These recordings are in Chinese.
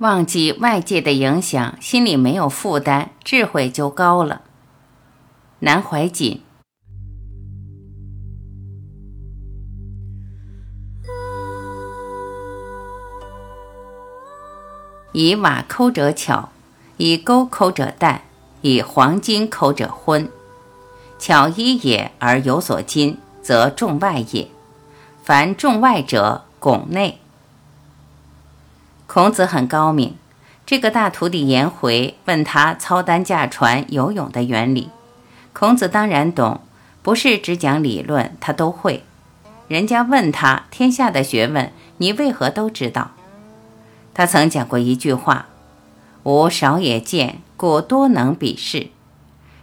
忘记外界的影响，心里没有负担，智慧就高了。南怀瑾。以瓦抠者巧，以钩抠者淡，以黄金抠者昏。巧一也而有所金，则重外也。凡重外者，拱内。孔子很高明，这个大徒弟颜回问他操担驾船、游泳的原理，孔子当然懂，不是只讲理论，他都会。人家问他天下的学问，你为何都知道？他曾讲过一句话：“吾少也见，故多能比试。”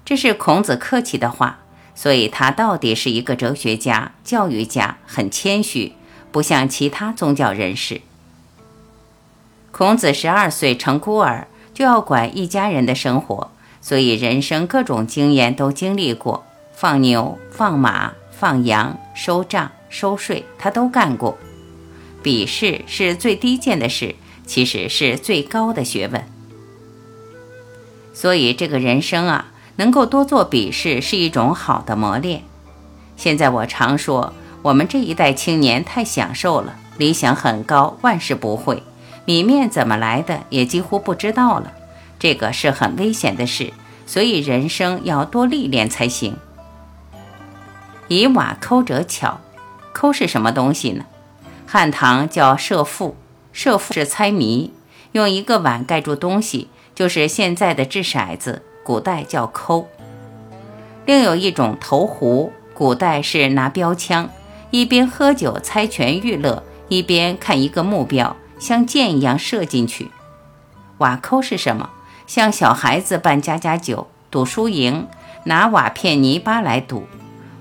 这是孔子客气的话，所以他到底是一个哲学家、教育家，很谦虚，不像其他宗教人士。孔子十二岁成孤儿，就要管一家人的生活，所以人生各种经验都经历过，放牛、放马、放羊、收账、收税，他都干过。比试是最低贱的事，其实是最高的学问。所以这个人生啊，能够多做比试是一种好的磨练。现在我常说，我们这一代青年太享受了，理想很高，万事不会。米面怎么来的也几乎不知道了，这个是很危险的事，所以人生要多历练才行。以瓦抠者巧，抠是什么东西呢？汉唐叫设腹，设腹是猜谜，用一个碗盖住东西，就是现在的掷骰子，古代叫抠。另有一种投壶，古代是拿标枪，一边喝酒猜拳娱乐，一边看一个目标。像箭一样射进去。瓦抠是什么？像小孩子办家家酒，赌输赢，拿瓦片泥巴来赌，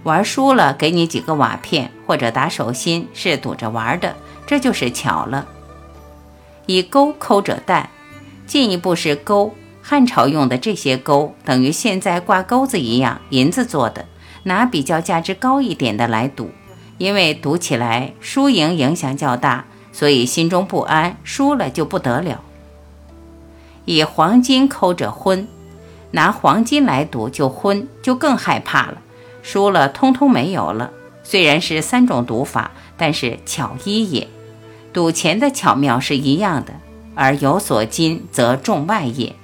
玩输了给你几个瓦片或者打手心，是赌着玩的，这就是巧了。以钩抠者淡，进一步是钩。汉朝用的这些钩，等于现在挂钩子一样，银子做的，拿比较价值高一点的来赌，因为赌起来输赢影响较大。所以心中不安，输了就不得了。以黄金抠着昏，拿黄金来赌就昏，就更害怕了。输了通通没有了。虽然是三种赌法，但是巧一也。赌钱的巧妙是一样的，而有所金则重外也。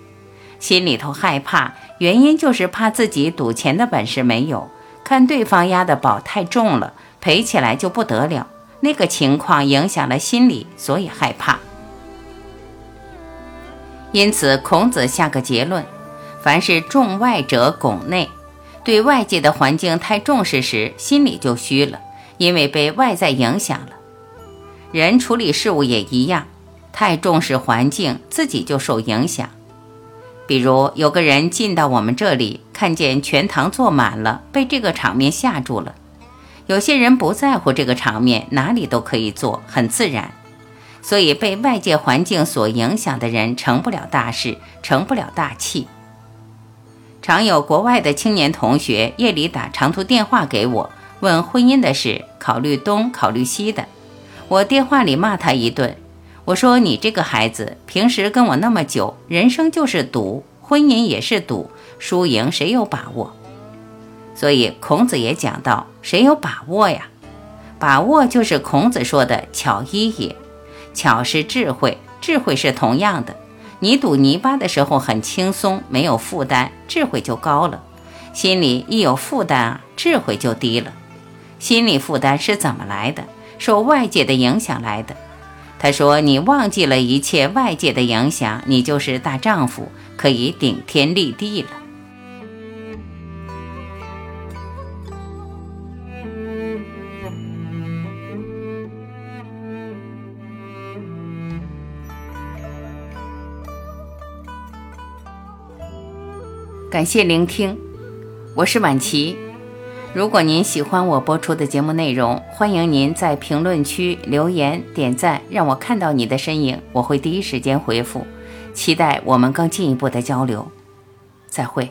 心里头害怕，原因就是怕自己赌钱的本事没有，看对方押的宝太重了，赔起来就不得了。那个情况影响了心理，所以害怕。因此，孔子下个结论：凡是重外者拱内，对外界的环境太重视时，心里就虚了，因为被外在影响了。人处理事物也一样，太重视环境，自己就受影响。比如有个人进到我们这里，看见全堂坐满了，被这个场面吓住了。有些人不在乎这个场面，哪里都可以做，很自然。所以被外界环境所影响的人，成不了大事，成不了大器。常有国外的青年同学夜里打长途电话给我，问婚姻的事，考虑东，考虑西的。我电话里骂他一顿，我说：“你这个孩子，平时跟我那么久，人生就是赌，婚姻也是赌，输赢谁有把握？”所以孔子也讲到：“谁有把握呀？把握就是孔子说的巧一也。巧是智慧，智慧是同样的。你堵泥巴的时候很轻松，没有负担，智慧就高了；心里一有负担啊，智慧就低了。心理负担是怎么来的？受外界的影响来的。他说：你忘记了一切外界的影响，你就是大丈夫，可以顶天立地了。”感谢聆听，我是婉琪。如果您喜欢我播出的节目内容，欢迎您在评论区留言点赞，让我看到你的身影，我会第一时间回复。期待我们更进一步的交流。再会。